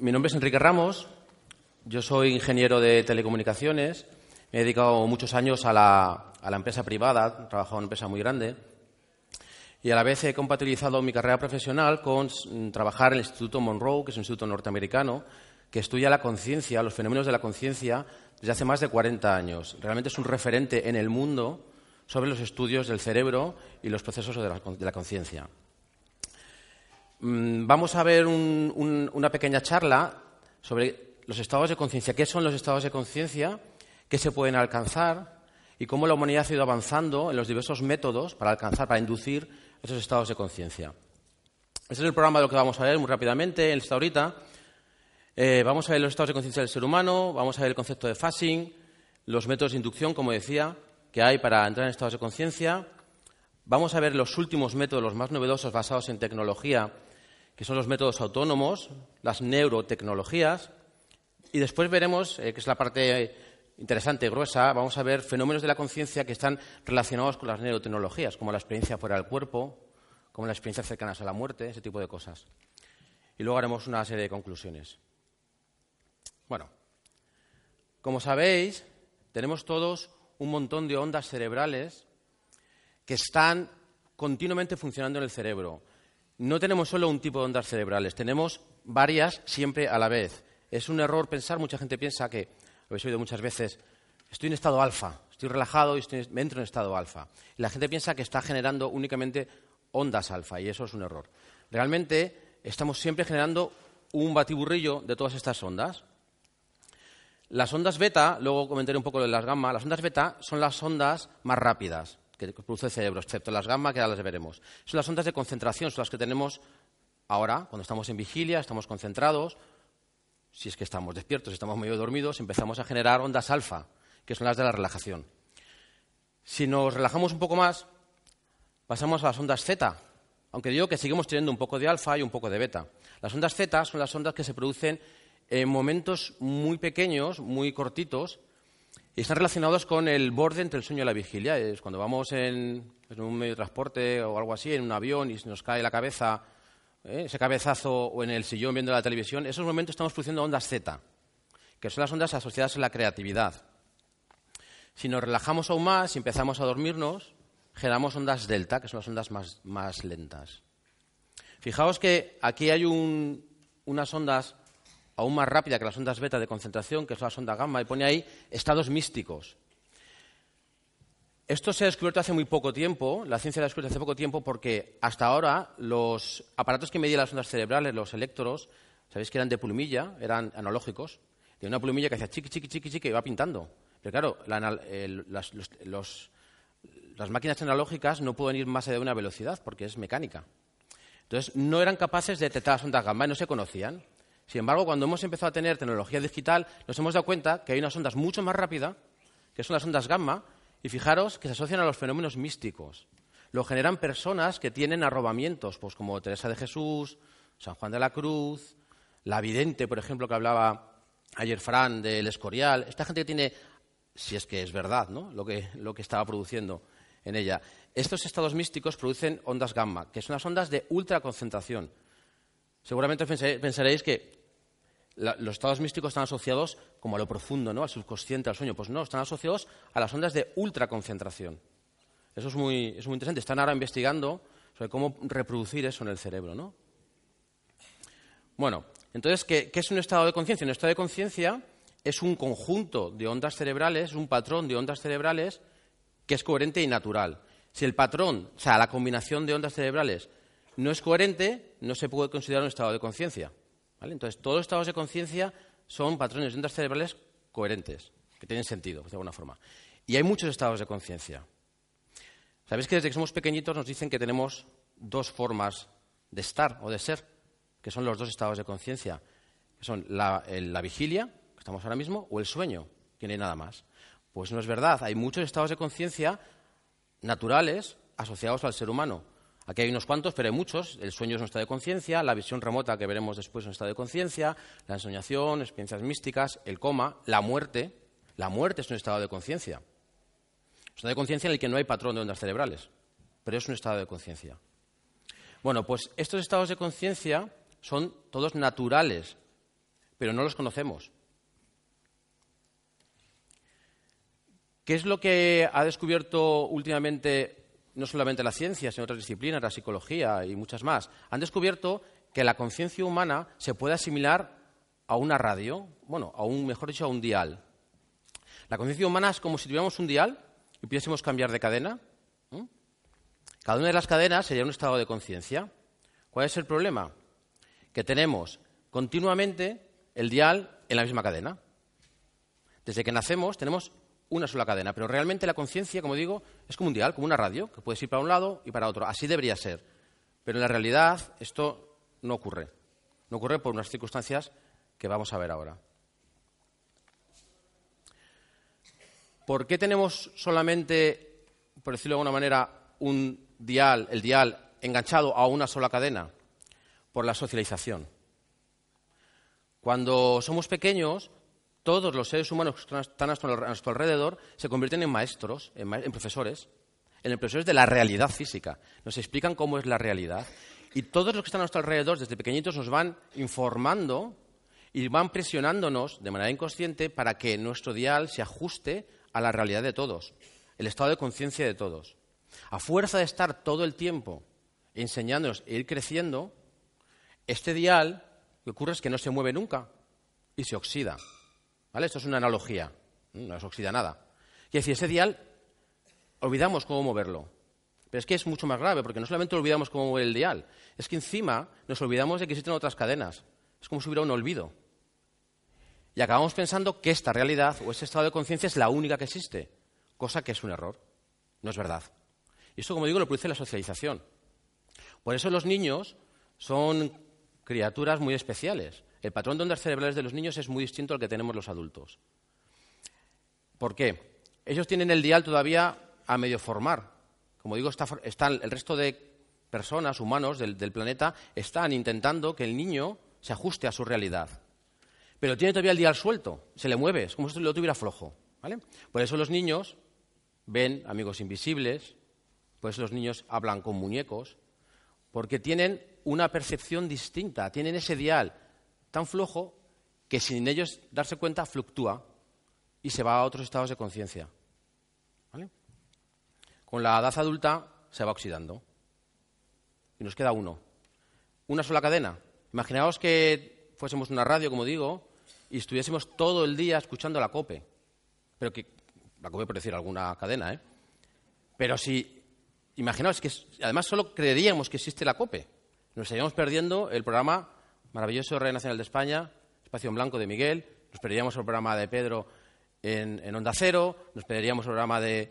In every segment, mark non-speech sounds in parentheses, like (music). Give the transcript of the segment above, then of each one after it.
Mi nombre es Enrique Ramos, yo soy ingeniero de telecomunicaciones, me he dedicado muchos años a la, empresa privada, he trabajado en una empresa muy grande y a la vez he compatibilizado mi carrera profesional con mm, trabajar en el Instituto Monroe, que es un instituto norteamericano, que estudia la conciencia, los fenómenos de la conciencia desde hace más de 40 años. Realmente es un referente en el mundo sobre los estudios del cerebro y los procesos de la conciencia. Mm, vamos a ver una pequeña charla sobre los estados de conciencia. ¿Qué son los estados de conciencia? ¿Qué se pueden alcanzar? Y cómo la humanidad ha ido avanzando en los diversos métodos para alcanzar, para inducir esos estados de conciencia. Este es el programa de lo que vamos a ver muy rápidamente, en esta ahorita. Eh, vamos a ver los estados de conciencia del ser humano, vamos a ver el concepto de phasing, los métodos de inducción, como decía, que hay para entrar en estados de conciencia. Vamos a ver los últimos métodos, los más novedosos, basados en tecnología que son los métodos autónomos, las neurotecnologías, y después veremos, eh, que es la parte interesante, gruesa, vamos a ver fenómenos de la conciencia que están relacionados con las neurotecnologías, como la experiencia fuera del cuerpo, como la experiencia cercanas a la muerte, ese tipo de cosas. Y luego haremos una serie de conclusiones. Bueno, como sabéis, tenemos todos un montón de ondas cerebrales que están continuamente funcionando en el cerebro no tenemos solo un tipo de ondas cerebrales, tenemos varias siempre a la vez. Es un error pensar, mucha gente piensa que, lo habéis oído muchas veces, estoy en estado alfa, estoy relajado y me entro en estado alfa. Y la gente piensa que está generando únicamente ondas alfa y eso es un error. Realmente estamos siempre generando un batiburrillo de todas estas ondas. Las ondas beta, luego comentaré un poco de las gamma, las ondas beta son las ondas más rápidas que produce el cerebro, excepto las gamma, que ahora las veremos. Son las ondas de concentración, son las que tenemos ahora, cuando estamos en vigilia, estamos concentrados, si es que estamos despiertos, estamos medio dormidos, empezamos a generar ondas alfa, que son las de la relajación. Si nos relajamos un poco más, pasamos a las ondas zeta, aunque digo que seguimos teniendo un poco de alfa y un poco de beta. Las ondas zeta son las ondas que se producen en momentos muy pequeños, muy cortitos, y están relacionados con el borde entre el sueño y la vigilia. Es cuando vamos en, un medio de transporte o algo así, en un avión, y se nos cae la cabeza, ¿eh? ese cabezazo o en el sillón viendo la televisión, en esos momentos estamos produciendo ondas Z, que son las ondas asociadas a la creatividad. Si nos relajamos aún más y empezamos a dormirnos, generamos ondas delta, que son las ondas más, lentas. Fijaos que aquí hay unas ondas aún más rápida que las ondas beta de concentración, que es la sonda gamma, y pone ahí estados místicos. Esto se ha descubierto hace muy poco tiempo, la ciencia lo ha descubierto hace poco tiempo porque hasta ahora los aparatos que medían las ondas cerebrales, los electros, sabéis que eran de plumilla, eran analógicos, de una plumilla que hacía chiqui, chiqui, chiqui, chiqui y va pintando. Pero claro, las, las máquinas analógicas no pueden ir más allá de una velocidad porque es mecánica. Entonces, no eran capaces de detectar las ondas gamma y no se conocían. Sin embargo, cuando hemos empezado a tener tecnología digital, nos hemos dado cuenta que hay unas ondas mucho más rápidas, que son las ondas gamma, y fijaros que se asocian a los fenómenos místicos. Lo generan personas que tienen arrobamientos, pues como Teresa de Jesús, San Juan de la Cruz, la vidente, por ejemplo, que hablaba ayer Fran del Escorial. Esta gente que tiene, si es que es verdad, ¿no? lo, que, lo que estaba produciendo en ella. Estos estados místicos producen ondas gamma, que son las ondas de ultraconcentración. Seguramente pensaréis que los estados místicos están asociados como a lo profundo, ¿no? al subconsciente, al sueño. Pues no, están asociados a las ondas de ultraconcentración. Eso es muy, es muy interesante. Están ahora investigando sobre cómo reproducir eso en el cerebro. ¿no? Bueno, entonces, ¿qué, ¿qué es un estado de conciencia? Un estado de conciencia es un conjunto de ondas cerebrales, un patrón de ondas cerebrales que es coherente y natural. Si el patrón, o sea, la combinación de ondas cerebrales no es coherente, no se puede considerar un estado de conciencia. Entonces, todos los estados de conciencia son patrones de ondas cerebrales coherentes, que tienen sentido, de alguna forma. Y hay muchos estados de conciencia. ¿Sabéis que desde que somos pequeñitos nos dicen que tenemos dos formas de estar o de ser, que son los dos estados de conciencia, que son la vigilia, que estamos ahora mismo, o el sueño, que no hay nada más? Pues no es verdad. Hay muchos estados de conciencia naturales asociados al ser humano. Aquí hay unos cuantos, pero hay muchos. El sueño es un estado de conciencia, la visión remota que veremos después es un estado de conciencia, la ensoñación, experiencias místicas, el coma, la muerte. La muerte es un estado de conciencia. Un estado de conciencia en el que no hay patrón de ondas cerebrales, pero es un estado de conciencia. Bueno, pues estos estados de conciencia son todos naturales, pero no los conocemos. ¿Qué es lo que ha descubierto últimamente no solamente la ciencia, sino otras disciplinas, la psicología y muchas más, han descubierto que la conciencia humana se puede asimilar a una radio, bueno, a un, mejor dicho, a un dial. La conciencia humana es como si tuviéramos un dial y pudiésemos cambiar de cadena. Cada una de las cadenas sería un estado de conciencia. ¿Cuál es el problema? Que tenemos continuamente el dial en la misma cadena. Desde que nacemos tenemos una sola cadena. Pero realmente la conciencia, como digo, es como un dial, como una radio, que puedes ir para un lado y para otro. Así debería ser. Pero en la realidad esto no ocurre. No ocurre por unas circunstancias que vamos a ver ahora. ¿Por qué tenemos solamente, por decirlo de alguna manera, un dial, el dial enganchado a una sola cadena? Por la socialización. Cuando somos pequeños, todos los seres humanos que están a nuestro alrededor se convierten en maestros, en, profesores, en profesores de la realidad física. Nos explican cómo es la realidad. Y todos los que están a nuestro alrededor, desde pequeñitos, nos van informando y van presionándonos de manera inconsciente para que nuestro dial se ajuste a la realidad de todos, el estado de conciencia de todos. A fuerza de estar todo el tiempo enseñándonos e ir creciendo, este dial, lo que ocurre es que no se mueve nunca y se oxida. Esto es una analogía, no es oxida nada. Y decir, ese dial, olvidamos cómo moverlo. Pero es que es mucho más grave, porque no solamente olvidamos cómo mover el dial, es que encima nos olvidamos de que existen otras cadenas. Es como si hubiera un olvido. Y acabamos pensando que esta realidad o ese estado de conciencia es la única que existe, cosa que es un error. No es verdad. Y eso, como digo, lo produce la socialización. Por eso los niños son criaturas muy especiales. El patrón de ondas cerebrales de los niños es muy distinto al que tenemos los adultos. ¿Por qué? Ellos tienen el dial todavía a medio formar. Como digo, están, el resto de personas, humanos del, planeta, están intentando que el niño se ajuste a su realidad. Pero tiene todavía el dial suelto, se le mueve, es como si lo tuviera flojo. Por eso los niños ven amigos invisibles, por eso los niños hablan con muñecos, porque tienen una percepción distinta, tienen ese dial tan flojo que sin ellos darse cuenta fluctúa y se va a otros estados de conciencia. Con la edad adulta se va oxidando y nos queda uno. Una sola cadena. Imaginaos que fuésemos una radio, como digo, y estuviésemos todo el día escuchando la COPE. Pero que la COPE por decir alguna cadena, ¿eh? Pero si imaginaos que además solo creeríamos que existe la COPE, nos estaríamos perdiendo el programa maravilloso Rey Nacional de España, Espacio en Blanco de Miguel, nos perderíamos el programa de Pedro en, Onda Cero, nos perderíamos el programa de,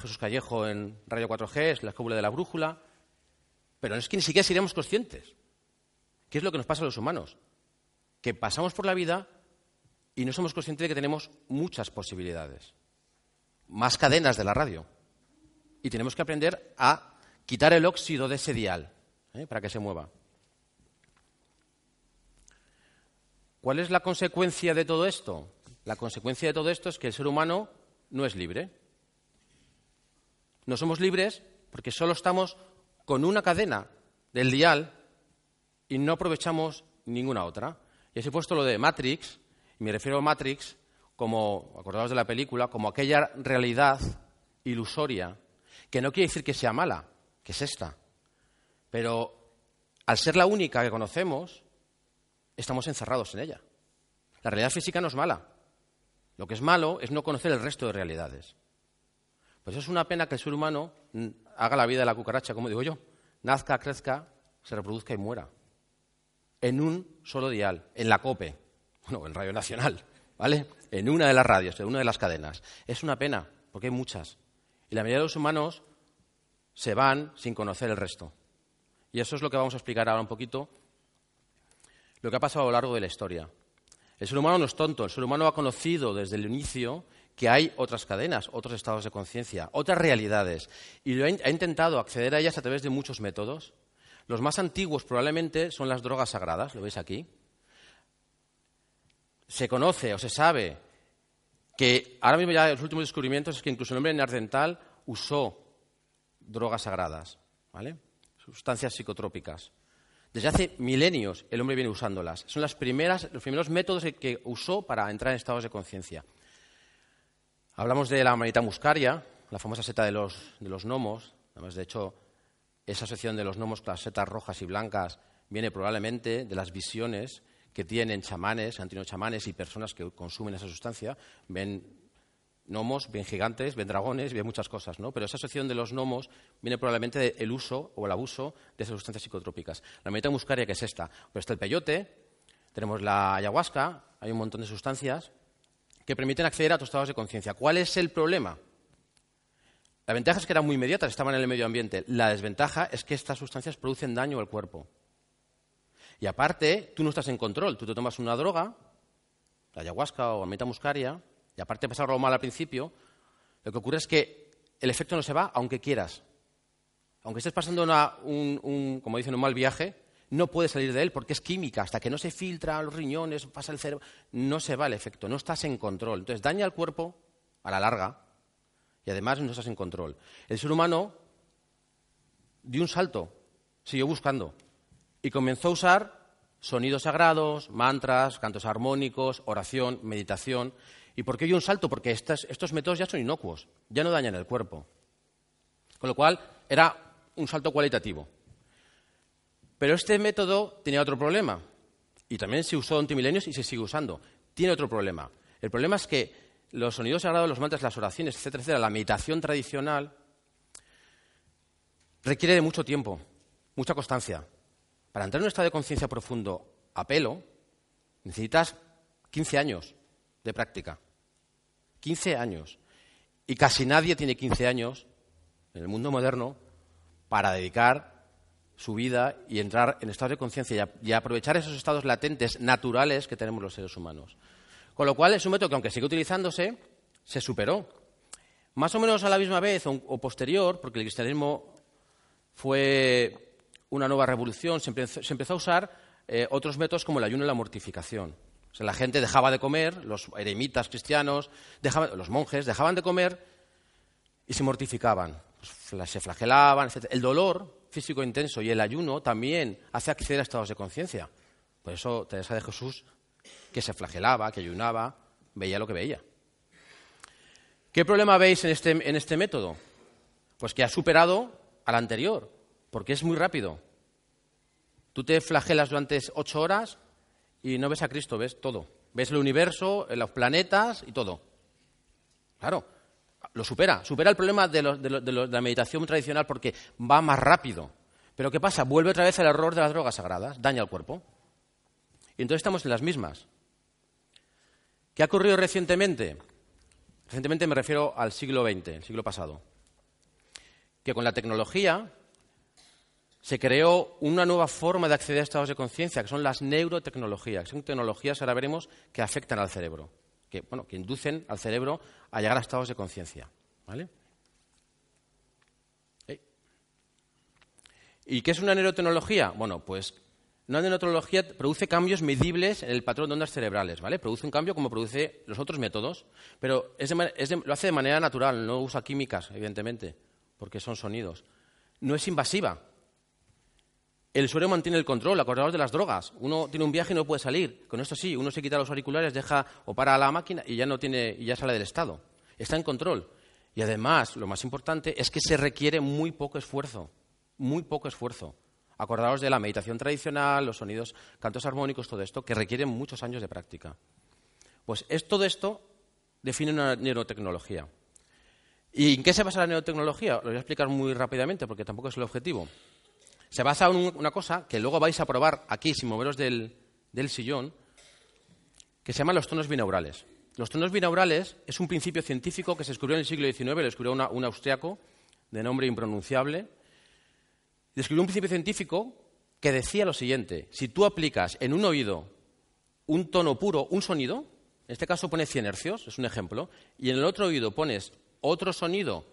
Jesús Callejo en Radio 4G, La Escóbula de la Brújula, pero es que ni siquiera seríamos conscientes. ¿Qué es lo que nos pasa a los humanos? Que pasamos por la vida y no somos conscientes de que tenemos muchas posibilidades, más cadenas de la radio. Y tenemos que aprender a quitar el óxido de ese dial ¿eh? para que se mueva. ¿Cuál es la consecuencia de todo esto? La consecuencia de todo esto es que el ser humano no es libre. No somos libres porque solo estamos con una cadena del dial y no aprovechamos ninguna otra. Y os he puesto lo de Matrix, y me refiero a Matrix como, acordados de la película, como aquella realidad ilusoria, que no quiere decir que sea mala, que es esta. Pero al ser la única que conocemos, estamos encerrados en ella. La realidad física no es mala. Lo que es malo es no conocer el resto de realidades. Pues es una pena que el ser humano haga la vida de la cucaracha, como digo yo. Nazca, crezca, se reproduzca y muera. En un solo dial, en la COPE, bueno, en Radio Nacional, ¿vale? En una de las radios, en una de las cadenas. Es una pena, porque hay muchas. Y la mayoría de los humanos se van sin conocer el resto. Y eso es lo que vamos a explicar ahora un poquito, lo que ha pasado a lo largo de la historia. El ser humano no es tonto, el ser humano ha conocido desde el inicio que hay otras cadenas, otros estados de conciencia, otras realidades, y ha, intentado acceder a ellas a través de muchos métodos. Los más antiguos probablemente son las drogas sagradas, lo veis aquí. Se conoce o se sabe que ahora mismo ya los últimos descubrimientos es que incluso el hombre neandertal usó drogas sagradas, ¿vale? Sustancias psicotrópicas. Desde hace milenios el hombre viene usándolas. Son las primeras, los primeros métodos que usó para entrar en estados de conciencia. Hablamos de la manita muscaria, la famosa seta de los, gnomos. Además, de hecho, esa asociación de los gnomos con las setas rojas y blancas viene probablemente de las visiones que tienen chamanes, antiguos chamanes y personas que consumen esa sustancia. Ven gnomos, ven gigantes, ven dragones, ven muchas cosas, ¿no? Pero esa asociación de los gnomos viene probablemente del uso o el abuso de esas sustancias psicotrópicas. La manita muscaria, que es esta, pues está el peyote, tenemos la ayahuasca, hay un montón de sustancias que permiten acceder a otros estados de conciencia. ¿Cuál es el problema? La ventaja es que eran muy inmediatas, estaban en el medio ambiente. La desventaja es que estas sustancias producen daño al cuerpo. Y aparte, tú no estás en control. Tú te tomas una droga, la ayahuasca o la metamuscaria, aparte de pasar algo mal al principio, lo que ocurre es que el efecto no se va aunque quieras. Aunque estés pasando un, como dicen, un mal viaje, no puede salir de él porque es química. Hasta que no se filtra los riñones, pasa el cerebro, no se va el efecto, no estás en control. Entonces daña al cuerpo a la larga y además no estás en control. El ser humano dio un salto, siguió buscando y comenzó a usar sonidos sagrados, mantras, cantos armónicos, oración, meditación. ¿Y por qué un salto? Porque estos métodos ya son inocuos, ya no dañan el cuerpo. Con lo cual era un salto cualitativo. Pero este método tenía otro problema. Y también se usó en milenios y se sigue usando. Tiene otro problema. El problema es que los sonidos sagrados, los mantras, las oraciones, etcétera, etcétera, la meditación tradicional requiere de mucho tiempo, mucha constancia. Para entrar en un estado de conciencia profundo a pelo, necesitas 15 años de práctica. 15 años. Y casi nadie tiene 15 años en el mundo moderno para dedicar su vida y entrar en estados de conciencia y, aprovechar esos estados latentes naturales que tenemos los seres humanos. Con lo cual es un método que, aunque sigue utilizándose, se superó. Más o menos a la misma vez o, posterior, porque el cristianismo fue una nueva revolución, se empezó, a usar eh, otros métodos como el ayuno y la mortificación. O sea, la gente dejaba de comer, los eremitas cristianos, los monjes dejaban de comer y se mortificaban, pues, se flagelaban, etc. El dolor físico intenso y el ayuno también hace acceder a estados de conciencia. Por eso Teresa de Jesús, que se flagelaba, que ayunaba, veía lo que veía. ¿Qué problema veis en este, en este método? Pues que ha superado al anterior, porque es muy rápido. Tú te flagelas durante ocho horas y no ves a Cristo, ves todo. Ves el universo, los planetas y todo. Claro, lo supera, supera el problema de, la meditación tradicional porque va más rápido. Pero ¿qué pasa? Vuelve otra vez al error de las drogas sagradas, daña al cuerpo. Y entonces estamos en las mismas. ¿Qué ha ocurrido recientemente? Recientemente me refiero al siglo XX, el siglo pasado. Que con la tecnología se creó una nueva forma de acceder a estados de conciencia, que son las neurotecnologías. Son tecnologías, ahora veremos, que afectan al cerebro que, bueno, que inducen al cerebro a llegar a estados de conciencia. ¿Vale? ¿Y qué es una neurotecnología? Bueno, pues una neurotecnología produce cambios medibles en el patrón de ondas cerebrales, ¿vale? Produce un cambio como produce los otros métodos, pero lo hace de manera natural, no usa químicas, evidentemente, porque son sonidos. No es invasiva. El usuario mantiene el control, acordaos de las drogas. Uno tiene un viaje y no puede salir. Con esto sí, uno se quita los auriculares, deja o para la máquina y ya no tiene, y ya sale del estado. Está en control. Y además, lo más importante es que se requiere muy poco esfuerzo. Muy poco esfuerzo. Acordaos de la meditación tradicional, los sonidos, cantos armónicos, todo esto, que requieren muchos años de práctica. Pues es, todo esto define una neurotecnología. ¿Y en qué se basa la neurotecnología? Lo voy a explicar muy rápidamente porque tampoco es el objetivo. Se basa en una cosa que luego vais a probar aquí, sin moveros del, sillón, que se llaman los tonos binaurales. Los tonos binaurales es un principio científico que se descubrió en el siglo XIX, lo descubrió un austriaco de nombre impronunciable. Descubrió un principio científico que decía lo siguiente: si tú aplicas en un oído un tono puro, un sonido, en este caso pone 100 hercios, es un ejemplo, y en el otro oído pones otro sonido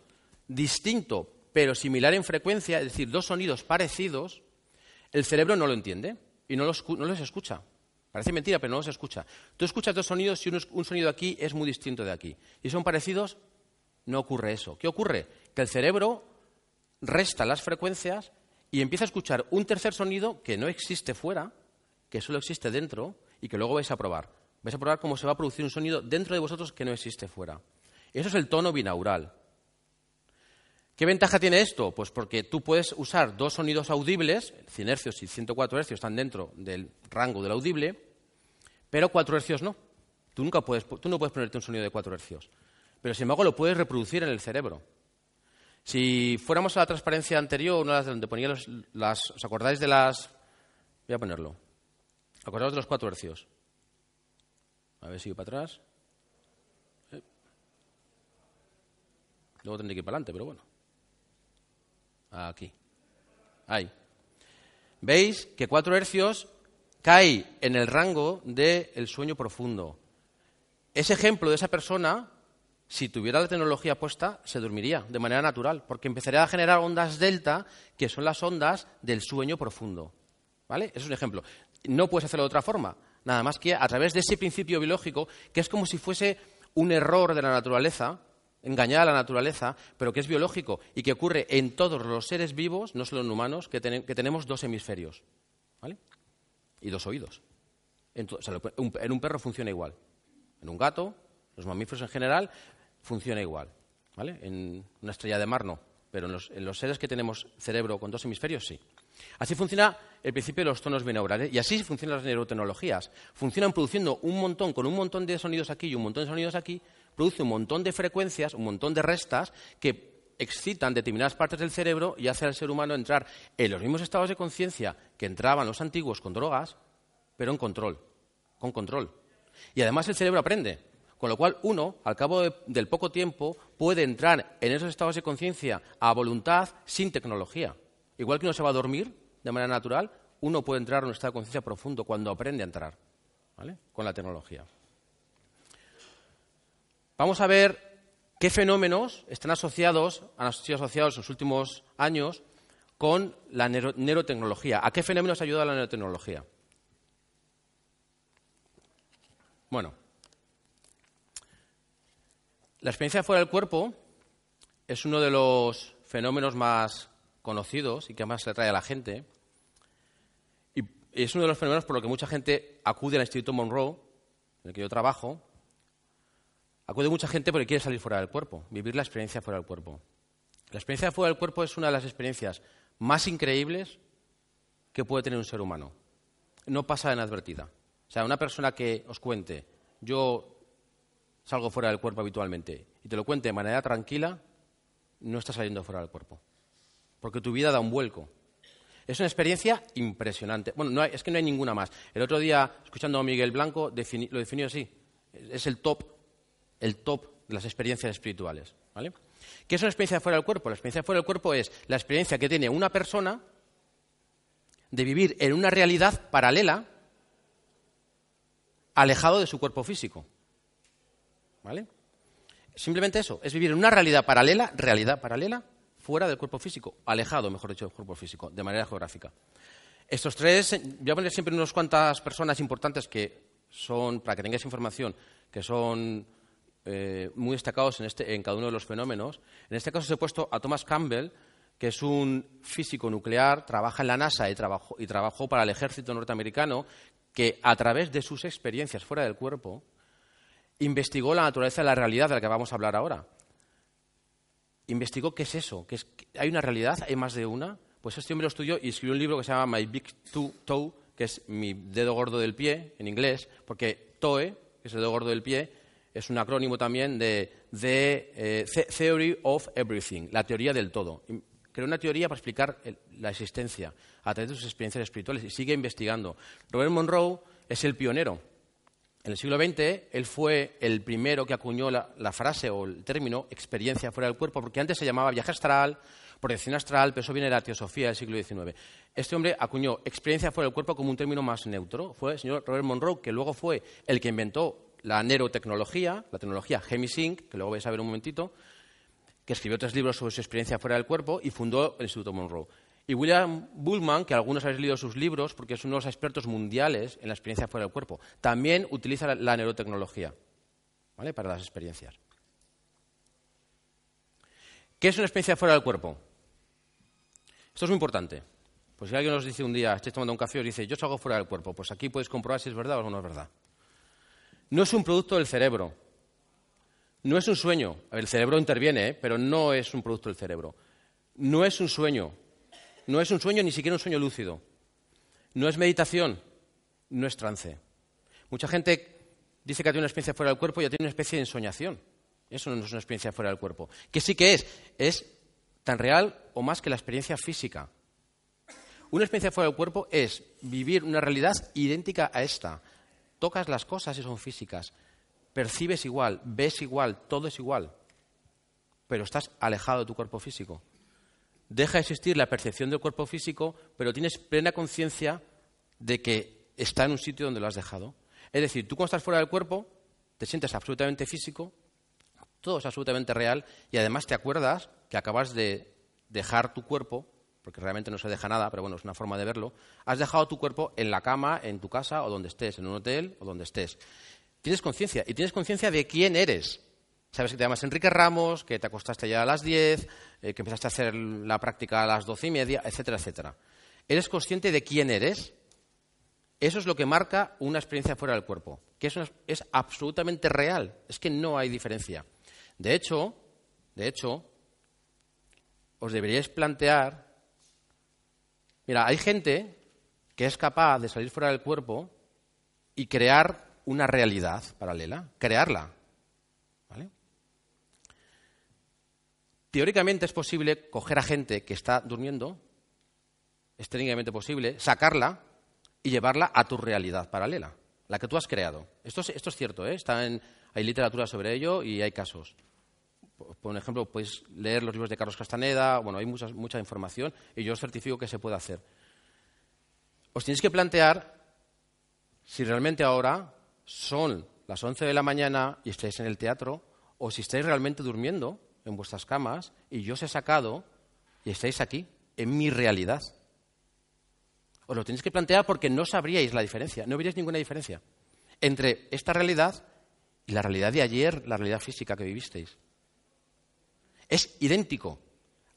distinto pero similar en frecuencia, es decir, dos sonidos parecidos, el cerebro no lo entiende y no los, escucha. Parece mentira, pero no los escucha. Tú escuchas dos sonidos y un, sonido aquí es muy distinto de aquí. Y son parecidos, no ocurre eso. ¿Qué ocurre? Que el cerebro resta las frecuencias y empieza a escuchar un tercer sonido que no existe fuera, que solo existe dentro y que luego vais a probar. Vais a probar cómo se va a producir un sonido dentro de vosotros que no existe fuera. Eso es el tono binaural. ¿Qué ventaja tiene esto? Pues porque tú puedes usar dos sonidos audibles, 100 Hz y 104 Hz están dentro del rango del audible, pero 4 Hz no. Tú, nunca puedes, tú no puedes ponerte un sonido de 4 Hz, pero sin embargo lo puedes reproducir en el cerebro. Si fuéramos a la transparencia anterior, una de donde ponía las... ¿Os acordáis de las...? Voy a ponerlo. ¿Acordaos de los 4 Hz? A ver, sigue para atrás. Eh. Luego tendré que ir para adelante, pero bueno. Aquí. Ahí. ¿Veis que 4 hercios cae en el rango del sueño profundo? Ese ejemplo de esa persona, si tuviera la tecnología puesta, se dormiría de manera natural, porque empezaría a generar ondas delta, que son las ondas del sueño profundo. ¿Vale? Eso es un ejemplo. No puedes hacerlo de otra forma, nada más que a través de ese principio biológico, que es como si fuese un error de la naturaleza, engañar a la naturaleza, pero que es biológico y que ocurre en todos los seres vivos, no solo en humanos, que, tenemos dos hemisferios ¿vale? y dos oídos. En, un perro funciona igual. En un gato, los mamíferos en general, funciona igual. ¿vale? En una estrella de mar no, pero en los, en los seres que tenemos cerebro con dos hemisferios sí. Así funciona el principio de los tonos binaurales y así funcionan las neurotecnologías. Funcionan produciendo un montón, con un montón de sonidos aquí y un montón de sonidos aquí, produce un montón de frecuencias, un montón de restas que excitan determinadas partes del cerebro y hacen al ser humano entrar en los mismos estados de conciencia que entraban los antiguos con drogas, pero en control, con control. Y además el cerebro aprende, con lo cual uno, al cabo del poco tiempo, puede entrar en esos estados de conciencia a voluntad sin tecnología. Igual que uno se va a dormir de manera natural, uno puede entrar en un estado de conciencia profundo cuando aprende a entrar, ¿vale? Con la tecnología. Vamos a ver qué fenómenos están asociados, han sido asociados en los últimos años con la neurotecnología. ¿A qué fenómenos ayuda la neurotecnología? Bueno, la experiencia fuera del cuerpo es uno de los fenómenos más conocidos y que más le atrae a la gente. Y es uno de los fenómenos por los que mucha gente acude al Instituto Monroe, en el que yo trabajo, Acude mucha gente porque quiere salir fuera del cuerpo, vivir la experiencia fuera del cuerpo. La experiencia fuera del cuerpo es una de las experiencias más increíbles que puede tener un ser humano. No pasa inadvertida. O sea, una persona que os cuente, yo salgo fuera del cuerpo habitualmente, y te lo cuente de manera tranquila, no está saliendo fuera del cuerpo. Porque tu vida da un vuelco. Es una experiencia impresionante. Bueno, es que no hay ninguna más. El otro día, escuchando a Miguel Blanco, lo definió así. Es el top el top de las experiencias espirituales. ¿vale? ¿Qué es una experiencia fuera del cuerpo? La experiencia fuera del cuerpo es la experiencia que tiene una persona de vivir en una realidad paralela alejado de su cuerpo físico. ¿Vale? Simplemente eso, es vivir en una realidad paralela, realidad paralela, fuera del cuerpo físico, alejado, mejor dicho, del cuerpo físico, de manera geográfica. Estos tres, voy a poner siempre unas cuantas personas importantes que son, para que tengáis información, que son eh, muy destacados en, este, cada uno de los fenómenos. En este caso os he puesto a Thomas Campbell, que es un físico nuclear, trabaja en la NASA y trabajó, para el ejército norteamericano, que a través de sus experiencias fuera del cuerpo, investigó la naturaleza de la realidad de la que vamos a hablar ahora. Investigó qué es eso, que hay una realidad, hay más de una. Pues este hombre lo estudió y escribió un libro que se llama My Big Toe, que es mi dedo gordo del pie, en inglés, porque TOE, que es el dedo gordo del pie, es un acrónimo también de, eh, Theory of Everything, la teoría del todo. Creó una teoría para explicar la existencia a través de sus experiencias espirituales y sigue investigando. Robert Monroe es el pionero en el siglo XX, él fue el primero que acuñó la, frase o el término experiencia fuera del cuerpo, porque antes se llamaba viaje astral, proyección astral, pero eso viene de la teosofía del siglo XIX. Este hombre acuñó experiencia fuera del cuerpo como un término más neutro. Fue el señor Robert Monroe, que luego fue el que inventó la neurotecnología, la tecnología Hemisync, que luego vais a ver un momentito, que escribió tres libros sobre su experiencia fuera del cuerpo y fundó el Instituto Monroe. Y William Bullman, que algunos habéis leído sus libros porque es uno de los expertos mundiales en la experiencia fuera del cuerpo, también utiliza la, neurotecnología ¿vale? para las experiencias. ¿Qué es una experiencia fuera del cuerpo? Esto es muy importante. Pues si alguien nos dice un día, estáis tomando un café y os dice, yo salgo fuera del cuerpo, pues aquí podéis comprobar si es verdad o no es verdad. No es un producto del cerebro. No es un sueño. El cerebro interviene, ¿eh? pero no es un producto del cerebro. No es un sueño. No es un sueño, ni siquiera un sueño lúcido. No es meditación, no es trance. Mucha gente dice que tenido una experiencia fuera del cuerpo y ya tiene una especie de ensoñación. Eso no es una experiencia fuera del cuerpo. Que sí que es, es tan real o más que la experiencia física. Una experiencia fuera del cuerpo es vivir una realidad idéntica a esta. Tocas las cosas y son físicas. Percibes igual, ves igual, todo es igual. Pero estás alejado de tu cuerpo físico deja de existir la percepción del cuerpo físico, pero tienes plena conciencia de que está en un sitio donde lo has dejado. Es decir, tú cuando estás fuera del cuerpo, te sientes absolutamente físico, todo es absolutamente real, y además te acuerdas que acabas de dejar tu cuerpo, porque realmente no se deja nada, pero bueno, es una forma de verlo, has dejado tu cuerpo en la cama, en tu casa o donde estés, en un hotel o donde estés. Tienes conciencia, y tienes conciencia de quién eres. Sabes que te llamas Enrique Ramos, que te acostaste ya a las 10, eh, que empezaste a hacer la práctica a las doce y media, etcétera, etcétera. ¿Eres consciente de quién eres? Eso es lo que marca una experiencia fuera del cuerpo, que es, es absolutamente real. Es que no hay diferencia. De hecho, de hecho, os deberíais plantear. Mira, hay gente que es capaz de salir fuera del cuerpo y crear una realidad paralela, crearla. Teóricamente es posible coger a gente que está durmiendo, es técnicamente posible, sacarla y llevarla a tu realidad paralela, la que tú has creado. Esto es, cierto, ¿eh? Está en, hay literatura sobre ello y hay casos. Por, ejemplo, podéis leer los libros de Carlos Castaneda, bueno, hay mucha, mucha información y yo os certifico que se puede hacer. Os tenéis que plantear si realmente ahora son las 11 de la mañana y estáis en el teatro o si estáis realmente durmiendo en vuestras camas y yo os he sacado y estáis aquí, en mi realidad. Os lo tenéis que plantear porque no sabríais la diferencia, no veríais ninguna diferencia entre esta realidad y la realidad de ayer, la realidad física que vivisteis. Es idéntico.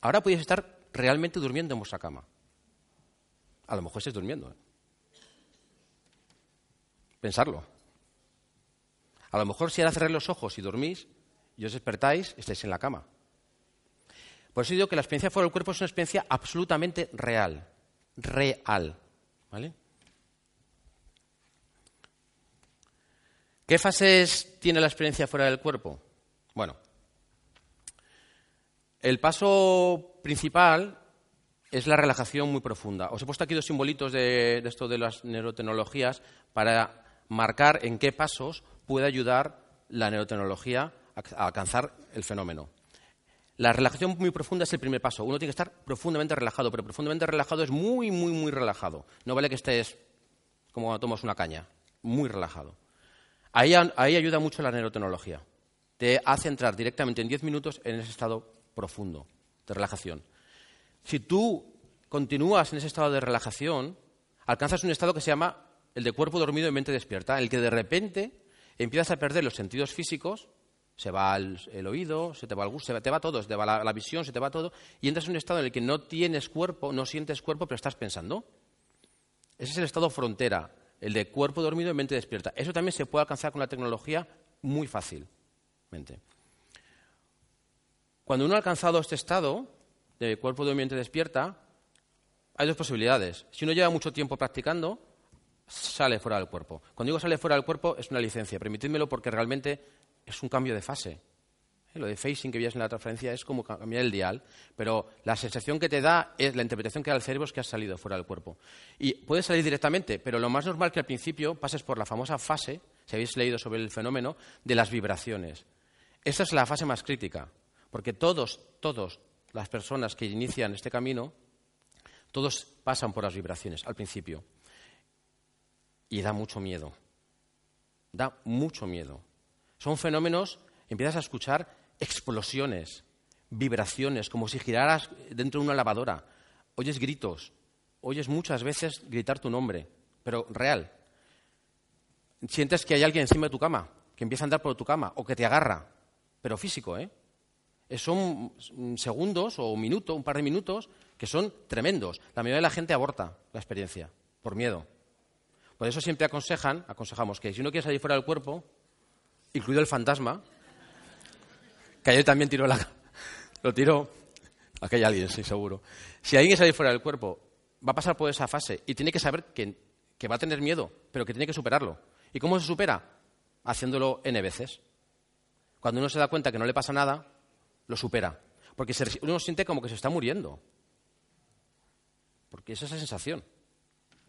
Ahora podéis estar realmente durmiendo en vuestra cama. A lo mejor estáis durmiendo. ¿eh? Pensarlo. A lo mejor si ahora cerráis los ojos y dormís, y os despertáis, estáis en la cama. Por eso digo que la experiencia fuera del cuerpo es una experiencia absolutamente real. Real. ¿Vale? ¿Qué fases tiene la experiencia fuera del cuerpo? Bueno, el paso principal es la relajación muy profunda. Os he puesto aquí dos simbolitos de, esto de las neurotecnologías para marcar en qué pasos puede ayudar la neurotecnología a alcanzar el fenómeno. La relajación muy profunda es el primer paso. Uno tiene que estar profundamente relajado, pero profundamente relajado es muy, muy, muy relajado. No vale que estés como cuando tomas una caña, muy relajado. Ahí, ayuda mucho la neurotecnología. Te hace entrar directamente en 10 minutos en ese estado profundo de relajación. Si tú continúas en ese estado de relajación, alcanzas un estado que se llama el de cuerpo dormido y mente despierta, en el que de repente empiezas a perder los sentidos físicos Se va el, oído, se te va el gusto, se te va todo, se te va la, la, visión, se te va todo, y entras en un estado en el que no tienes cuerpo, no sientes cuerpo, pero estás pensando. Ese es el estado frontera, el de cuerpo dormido y mente despierta. Eso también se puede alcanzar con la tecnología muy fácilmente. Cuando uno ha alcanzado este estado de cuerpo mente despierta, hay dos posibilidades. Si uno lleva mucho tiempo practicando, sale fuera del cuerpo. Cuando digo sale fuera del cuerpo es una licencia. Permitidmelo porque realmente es un cambio de fase. ¿Eh? Lo de facing que veías en la transferencia es como cambiar el dial, pero la sensación que te da es la interpretación que da el cerebro es que has salido fuera del cuerpo. Y puedes salir directamente, pero lo más normal que al principio pases por la famosa fase, si habéis leído sobre el fenómeno, de las vibraciones. Esta es la fase más crítica, porque todos, todas las personas que inician este camino, todos pasan por las vibraciones al principio. Y da mucho miedo. Da mucho miedo. Son fenómenos, empiezas a escuchar explosiones, vibraciones, como si giraras dentro de una lavadora. Oyes gritos, oyes muchas veces gritar tu nombre, pero real. Sientes que hay alguien encima de tu cama, que empieza a andar por tu cama, o que te agarra, pero físico, ¿eh? Son segundos o un minuto, un par de minutos, que son tremendos. La mayoría de la gente aborta la experiencia, por miedo. Por eso siempre aconsejan, aconsejamos que si uno quiere salir fuera del cuerpo, incluido el fantasma, que ayer también tiró la... Lo tiró. Aquí hay alguien, sí, seguro. Si alguien sale fuera del cuerpo, va a pasar por esa fase y tiene que saber que, que va a tener miedo, pero que tiene que superarlo. ¿Y cómo se supera? Haciéndolo N veces. Cuando uno se da cuenta que no le pasa nada, lo supera. Porque uno siente como que se está muriendo. Porque es esa sensación,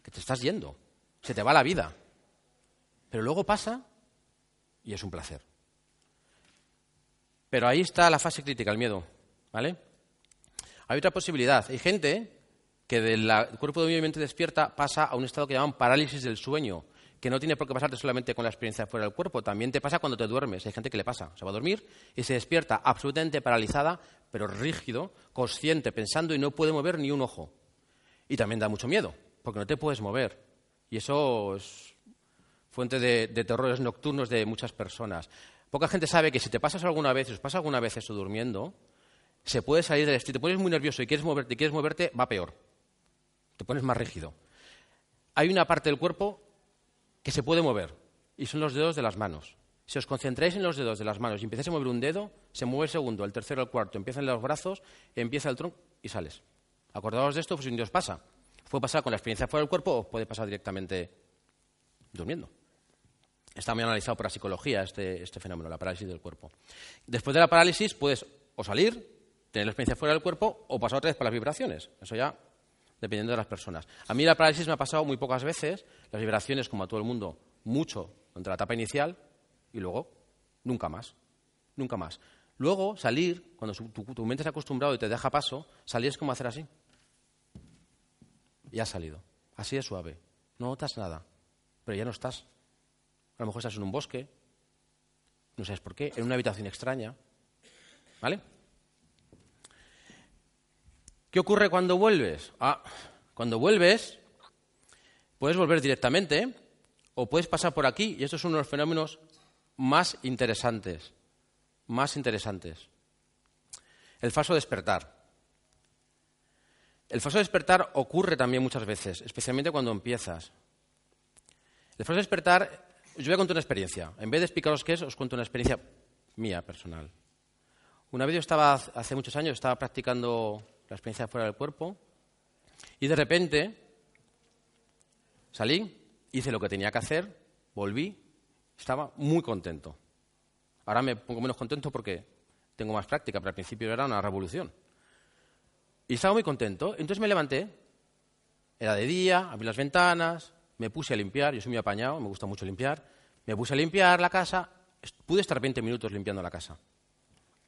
que te estás yendo, se te va la vida. Pero luego pasa y es un placer. Pero ahí está la fase crítica, el miedo. ¿Vale? Hay otra posibilidad. Hay gente que del cuerpo de movimiento despierta pasa a un estado que llaman parálisis del sueño, que no tiene por qué pasarte solamente con la experiencia fuera del cuerpo, también te pasa cuando te duermes. Hay gente que le pasa, se va a dormir y se despierta absolutamente paralizada, pero rígido, consciente, pensando y no puede mover ni un ojo. Y también da mucho miedo, porque no te puedes mover. Y eso es fuente de, de terrores nocturnos de muchas personas. Poca gente sabe que si te pasas alguna vez, si os pasa alguna vez eso durmiendo, se puede salir del Si te pones muy nervioso y quieres moverte, quieres moverte, va peor. Te pones más rígido. Hay una parte del cuerpo que se puede mover y son los dedos de las manos. Si os concentráis en los dedos de las manos y empiezas a mover un dedo, se mueve el segundo, el tercero, el cuarto, empiezan los brazos, empieza el tronco y sales. Acordaos de esto, pues si os pasa. Puede pasar con la experiencia fuera del cuerpo o puede pasar directamente durmiendo. Está muy analizado por la psicología este, este, fenómeno, la parálisis del cuerpo. Después de la parálisis puedes o salir, tener la experiencia fuera del cuerpo o pasar otra vez por las vibraciones. Eso ya dependiendo de las personas. A mí la parálisis me ha pasado muy pocas veces, las vibraciones, como a todo el mundo, mucho entre la etapa inicial y luego nunca más. Nunca más. Luego, salir, cuando tu, tu mente se ha acostumbrado y te deja paso, salir es como hacer así. Y has salido. Así de suave. No notas nada. Pero ya no estás. A lo mejor estás en un bosque, no sabes por qué, en una habitación extraña. ¿Vale? ¿Qué ocurre cuando vuelves? Ah, cuando vuelves, puedes volver directamente o puedes pasar por aquí, y esto es uno de los fenómenos más interesantes, más interesantes. El falso despertar. El falso despertar ocurre también muchas veces, especialmente cuando empiezas. El falso despertar os voy a contar una experiencia. En vez de explicaros qué es, os cuento una experiencia mía, personal. Una vez yo estaba, hace muchos años, estaba practicando la experiencia fuera del cuerpo y de repente salí, hice lo que tenía que hacer, volví, estaba muy contento. Ahora me pongo menos contento porque tengo más práctica, pero al principio era una revolución. Y estaba muy contento. Entonces me levanté, era de día, abrí las ventanas, me puse a limpiar, yo soy muy apañado, me gusta mucho limpiar, me puse a limpiar la casa, pude estar 20 minutos limpiando la casa.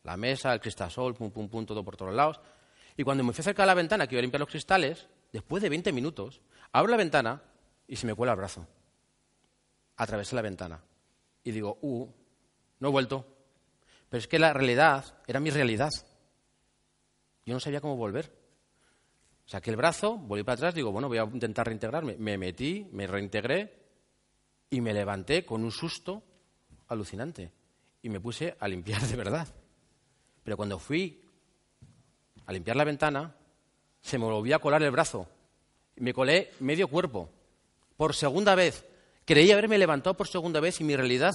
La mesa, el cristasol, pum, pum, pum, todo por todos lados. Y cuando me fui acercar a la ventana, que iba a limpiar los cristales, después de 20 minutos, abro la ventana y se me cuela el brazo. Atravesé la ventana. Y digo, uh, no he vuelto. Pero es que la realidad era mi realidad. Yo no sabía cómo volver. Saqué el brazo, volví para atrás, digo, bueno, voy a intentar reintegrarme. Me metí, me reintegré y me levanté con un susto alucinante. y me puse a limpiar de verdad. Pero cuando fui a limpiar la ventana, se me volvió a colar el brazo. Me colé medio cuerpo, por segunda vez. Creí haberme levantado por segunda vez y mi realidad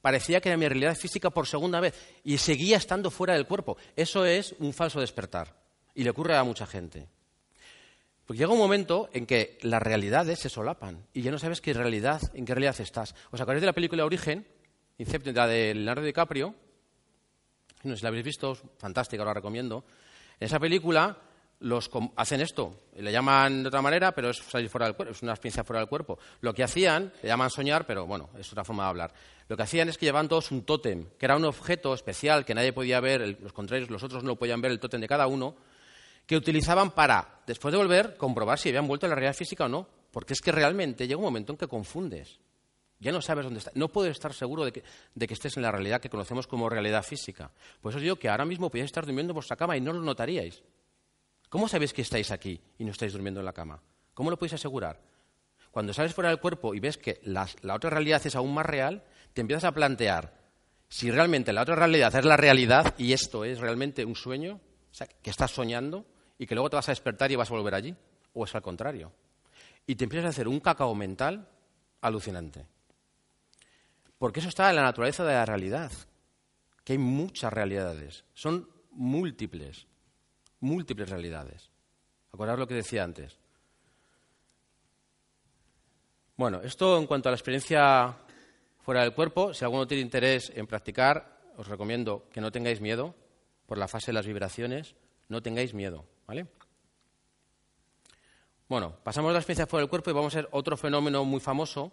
parecía que era mi realidad física por segunda vez y seguía estando fuera del cuerpo. Eso es un falso despertar y le ocurre a mucha gente. Porque llega un momento en que las realidades se solapan y ya no sabes qué realidad, en qué realidad estás. ¿Os acordáis de la película Origen? Inception, la de Leonardo DiCaprio. No sé si la habéis visto, fantástica, os la recomiendo. En esa película los hacen esto, le llaman de otra manera, pero es salir fuera del cuerpo, es una experiencia fuera del cuerpo. Lo que hacían, le llaman soñar, pero bueno, es otra forma de hablar. Lo que hacían es que llevaban todos un tótem, que era un objeto especial que nadie podía ver, los contrarios, los otros no podían ver el tótem de cada uno, que utilizaban para, después de volver, comprobar si habían vuelto a la realidad física o no. Porque es que realmente llega un momento en que confundes. Ya no sabes dónde está. No puedes estar seguro de que, de que estés en la realidad que conocemos como realidad física. Por eso digo que ahora mismo podéis estar durmiendo en vuestra cama y no lo notaríais. ¿Cómo sabéis que estáis aquí y no estáis durmiendo en la cama? ¿Cómo lo podéis asegurar? Cuando sales fuera del cuerpo y ves que la, otra realidad es aún más real, te empiezas a plantear si realmente la otra realidad es la realidad y esto es realmente un sueño, o sea, que estás soñando y que luego te vas a despertar y vas a volver allí, o es al contrario. Y te empiezas a hacer un cacao mental alucinante. Porque eso está en la naturaleza de la realidad, que hay muchas realidades, son múltiples múltiples realidades. Acordaos lo que decía antes. Bueno, esto en cuanto a la experiencia fuera del cuerpo, si alguno tiene interés en practicar, os recomiendo que no tengáis miedo por la fase de las vibraciones, no tengáis miedo, ¿vale? Bueno, pasamos a la experiencia fuera del cuerpo y vamos a ver otro fenómeno muy famoso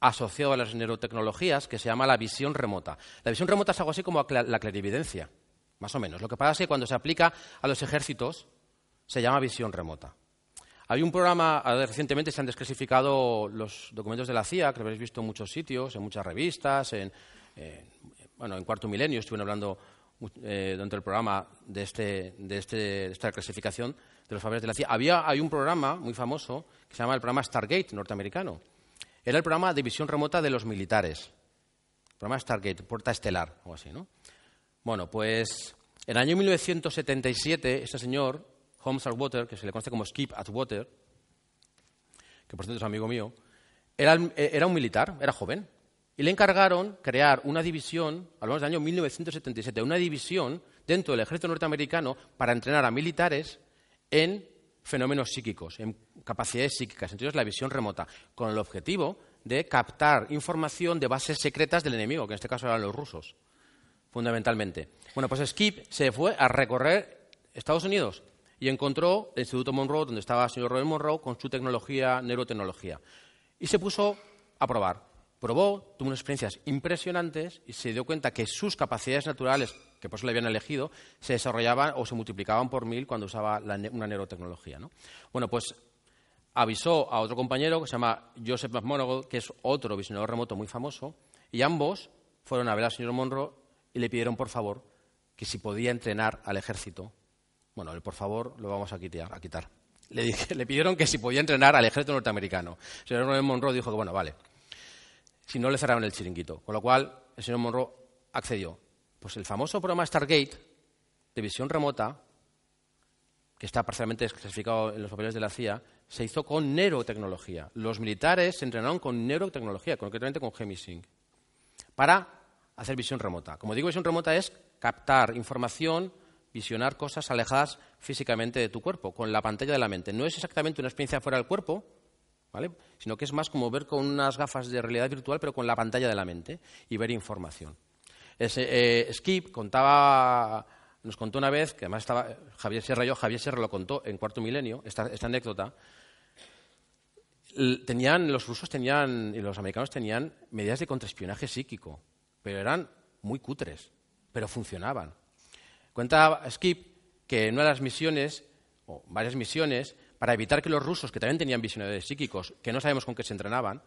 asociado a las neurotecnologías que se llama la visión remota. La visión remota es algo así como la clarividencia más o menos. Lo que pasa es que cuando se aplica a los ejércitos se llama visión remota. Hay un programa, recientemente se han desclasificado los documentos de la CIA, que lo habréis visto en muchos sitios, en muchas revistas, en, bueno, en Cuarto Milenio estuvieron hablando eh, dentro del programa de, este, este, de, esta clasificación de los favores de la CIA. Había, hay un programa muy famoso que se llama el programa Stargate norteamericano. Era el programa de visión remota de los militares. El programa Stargate, puerta estelar, o así, ¿no? Bueno, pues en el año 1977, este señor, Holmes Atwater, que se le conoce como Skip Atwater, que por cierto es amigo mío, era, un militar, era joven, y le encargaron crear una división, hablamos del año 1977, una división dentro del ejército norteamericano para entrenar a militares en fenómenos psíquicos, en capacidades psíquicas, entonces la visión remota, con el objetivo de captar información de bases secretas del enemigo, que en este caso eran los rusos fundamentalmente. Bueno, pues Skip se fue a recorrer Estados Unidos y encontró el Instituto Monroe, donde estaba el señor Robert Monroe, con su tecnología, neurotecnología. Y se puso a probar. Probó, tuvo unas experiencias impresionantes y se dio cuenta que sus capacidades naturales, que por eso le habían elegido, se desarrollaban o se multiplicaban por mil cuando usaba una neurotecnología. Bueno, pues avisó a otro compañero que se llama Joseph McMonagle, que es otro visionador remoto muy famoso, y ambos fueron a ver al señor Monroe y le pidieron, por favor, que si podía entrenar al ejército. Bueno, el por favor lo vamos a quitar. Le, dije, (laughs) le pidieron que si podía entrenar al ejército norteamericano. El señor Monroe dijo que, bueno, vale. Si no, le cerraban el chiringuito. Con lo cual, el señor Monroe accedió. Pues el famoso programa Stargate, de visión remota, que está parcialmente clasificado en los papeles de la CIA, se hizo con neurotecnología. Los militares se entrenaron con neurotecnología, concretamente con Gemisync, para hacer visión remota. Como digo, visión remota es captar información, visionar cosas alejadas físicamente de tu cuerpo, con la pantalla de la mente. No es exactamente una experiencia fuera del cuerpo, ¿vale? sino que es más como ver con unas gafas de realidad virtual, pero con la pantalla de la mente y ver información. Eh, Skip contaba, nos contó una vez, que además estaba Javier Sierra yo, Javier Sierra lo contó en Cuarto Milenio, esta, anécdota, tenían, los rusos tenían y los americanos tenían medidas de contraespionaje psíquico pero eran muy cutres, pero funcionaban. Cuenta Skip que en una de las misiones, o varias misiones, para evitar que los rusos, que también tenían visionarios psíquicos, que no sabemos con qué se entrenaban,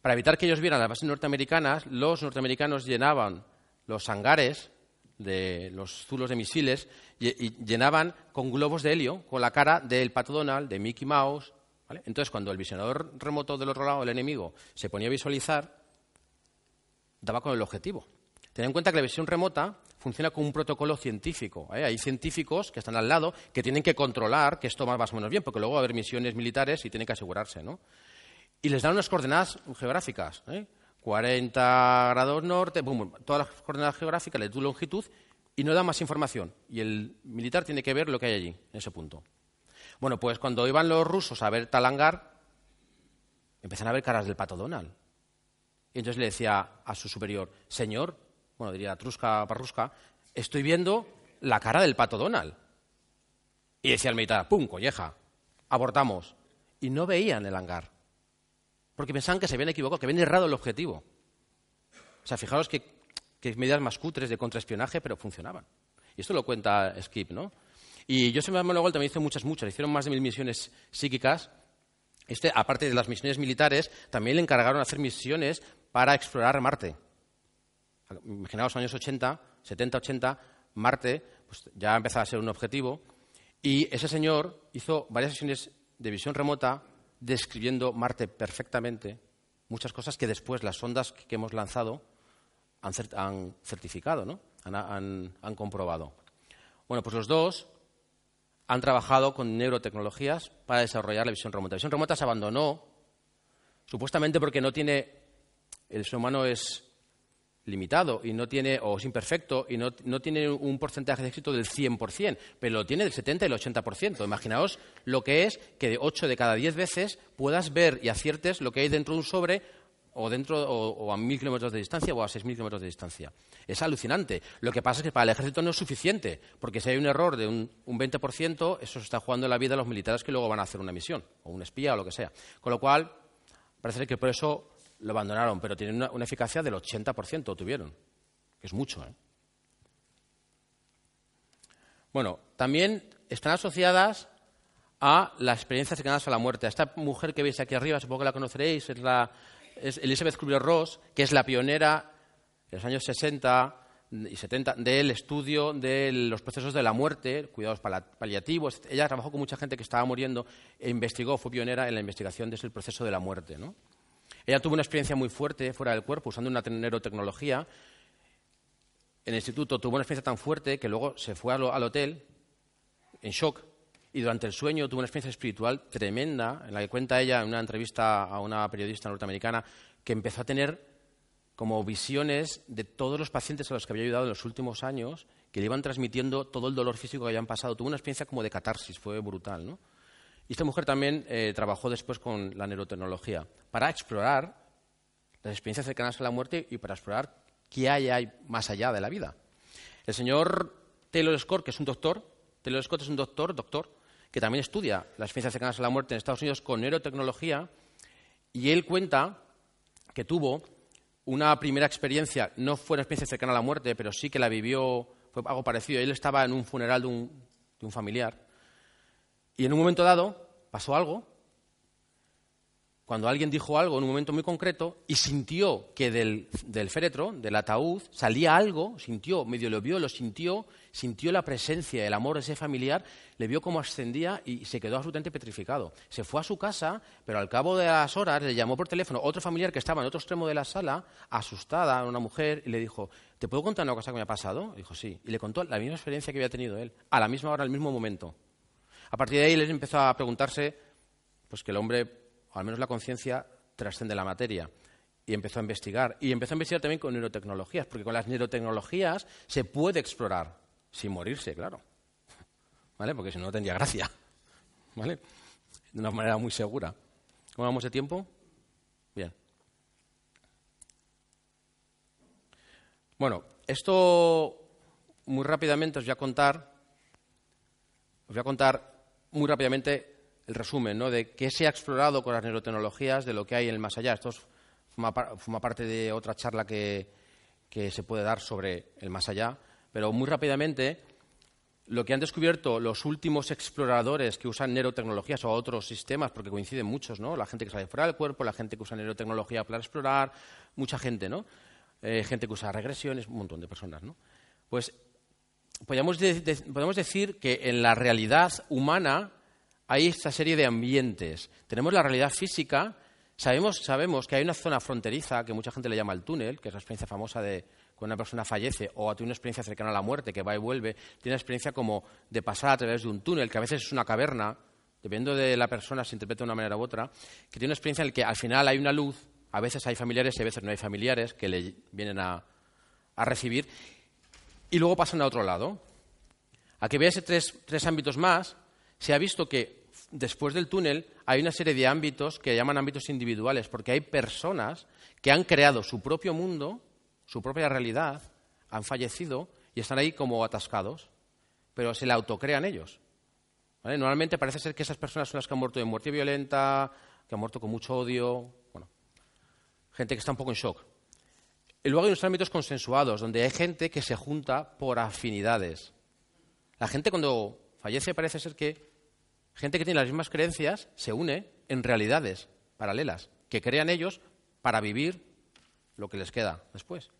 para evitar que ellos vieran las bases norteamericanas, los norteamericanos llenaban los hangares de los zulos de misiles llenaban con globos de helio con la cara del Pato Donald, de Mickey Mouse. Entonces, cuando el visionador remoto del otro lado, el enemigo, se ponía a visualizar, daba con el objetivo. Ten en cuenta que la visión remota funciona con un protocolo científico. ¿eh? Hay científicos que están al lado que tienen que controlar que esto va más o menos bien, porque luego va a haber misiones militares y tienen que asegurarse. ¿no? Y les dan unas coordenadas geográficas. ¿eh? 40 grados norte, todas las coordenadas geográficas, la longitud, y no da más información. Y el militar tiene que ver lo que hay allí, en ese punto. Bueno, pues cuando iban los rusos a ver Talangar, empezaron a ver caras del pato Donald. Y entonces le decía a su superior, señor, bueno, diría Trusca Parrusca, estoy viendo la cara del pato Donald. Y decía el militar, pum, colleja, abortamos. Y no veían el hangar. Porque pensaban que se habían equivocado, que habían errado el objetivo. O sea, fijaros que, que medidas más cutres de contraespionaje, pero funcionaban. Y esto lo cuenta Skip, ¿no? Y Joseph Manuel también hizo muchas, muchas. Hicieron más de mil misiones psíquicas. Este, aparte de las misiones militares, también le encargaron hacer misiones para explorar Marte. Imaginaos, años 80, 70, 80, Marte pues, ya empezaba a ser un objetivo. Y ese señor hizo varias sesiones de visión remota describiendo Marte perfectamente, muchas cosas que después las sondas que hemos lanzado han, certificado, ¿no? han, han comprobado. Bueno, pues los dos han trabajado con neurotecnologías para desarrollar la visión remota. La visión remota se abandonó supuestamente porque no tiene, el ser humano es limitado y no tiene, o es imperfecto y no, tiene un porcentaje de éxito del 100%, pero lo tiene del 70 y el 80%. Imaginaos lo que es que de 8 de cada 10 veces puedas ver y aciertes lo que hay dentro de un sobre o, dentro, o, a mil kilómetros de distancia o a seis mil kilómetros de distancia. Es alucinante. Lo que pasa es que para el ejército no es suficiente, porque si hay un error de un, un 20%, eso se está jugando la vida de los militares que luego van a hacer una misión, o un espía o lo que sea. Con lo cual, parece que por eso lo abandonaron, pero tienen una, eficacia del 80%, tuvieron, que es mucho. ¿eh? Bueno, también están asociadas a las experiencias cercanas a la muerte. Esta mujer que veis aquí arriba, supongo que la conoceréis, es la es Elizabeth Kubler-Ross, que es la pionera en los años 60 y 70 del estudio de los procesos de la muerte, cuidados paliativos. Ella trabajó con mucha gente que estaba muriendo e investigó, fue pionera en la investigación del proceso de la muerte. Ella tuvo una experiencia muy fuerte fuera del cuerpo usando una neurotecnología. En el instituto tuvo una experiencia tan fuerte que luego se fue al hotel en shock y durante el sueño tuvo una experiencia espiritual tremenda, en la que cuenta ella en una entrevista a una periodista norteamericana que empezó a tener como visiones de todos los pacientes a los que había ayudado en los últimos años, que le iban transmitiendo todo el dolor físico que habían pasado. Tuvo una experiencia como de catarsis, fue brutal. ¿no? Y esta mujer también eh, trabajó después con la neurotecnología para explorar las experiencias cercanas a la muerte y para explorar qué hay, más allá de la vida. El señor Taylor Scott, que es un doctor, Taylor Scott es un doctor, doctor, que también estudia las ciencias cercanas a la muerte en Estados Unidos con neurotecnología, y él cuenta que tuvo una primera experiencia, no fue una experiencia cercana a la muerte, pero sí que la vivió, fue algo parecido. Él estaba en un funeral de un, de un familiar, y en un momento dado pasó algo cuando alguien dijo algo en un momento muy concreto y sintió que del, féretro, del ataúd, salía algo, sintió, medio lo vio, lo sintió, sintió la presencia, el amor de ese familiar, le vio cómo ascendía y se quedó absolutamente petrificado. Se fue a su casa, pero al cabo de las horas le llamó por teléfono otro familiar que estaba en otro extremo de la sala, asustada, una mujer, y le dijo, ¿te puedo contar una cosa que me ha pasado? dijo, sí. Y le contó la misma experiencia que había tenido él, a la misma hora, al mismo momento. A partir de ahí les empezó a preguntarse pues que el hombre o al menos la conciencia, trascende la materia. Y empezó a investigar. Y empezó a investigar también con neurotecnologías, porque con las neurotecnologías se puede explorar, sin morirse, claro. ¿Vale? Porque si no, no tendría gracia. ¿Vale? De una manera muy segura. ¿Cómo vamos de tiempo? Bien. Bueno, esto muy rápidamente os voy a contar. Os voy a contar muy rápidamente el resumen ¿no? de qué se ha explorado con las neurotecnologías, de lo que hay en el más allá. Esto forma, parte de otra charla que, se puede dar sobre el más allá, pero muy rápidamente lo que han descubierto los últimos exploradores que usan neurotecnologías o otros sistemas, porque coinciden muchos, ¿no? La gente que sale fuera del cuerpo, la gente que usa neurotecnología para explorar, mucha gente, ¿no? Eh, gente que usa regresiones, un montón de personas, ¿no? Pues podemos decir que en la realidad humana hay esta serie de ambientes. Tenemos la realidad física, sabemos, sabemos que hay una zona fronteriza que mucha gente le llama el túnel, que es la experiencia famosa de cuando una persona fallece o tiene una experiencia cercana a la muerte, que va y vuelve, tiene una experiencia como de pasar a través de un túnel, que a veces es una caverna, dependiendo de la persona, se interpreta de una manera u otra, que tiene una experiencia en la que al final hay una luz, a veces hay familiares y a veces no hay familiares que le vienen a, recibir, y luego pasan a otro lado. A que veas tres, tres ámbitos más, se ha visto que después del túnel hay una serie de ámbitos que llaman ámbitos individuales, porque hay personas que han creado su propio mundo, su propia realidad, han fallecido y están ahí como atascados, pero se la autocrean ellos. Normalmente parece ser que esas personas son las que han muerto de muerte violenta, que han muerto con mucho odio, bueno, gente que está un poco en shock. Y luego hay unos ámbitos consensuados, donde hay gente que se junta por afinidades. La gente cuando fallece parece ser que gente que tiene las mismas creencias se une en realidades paralelas, que crean ellos para vivir lo que les queda después.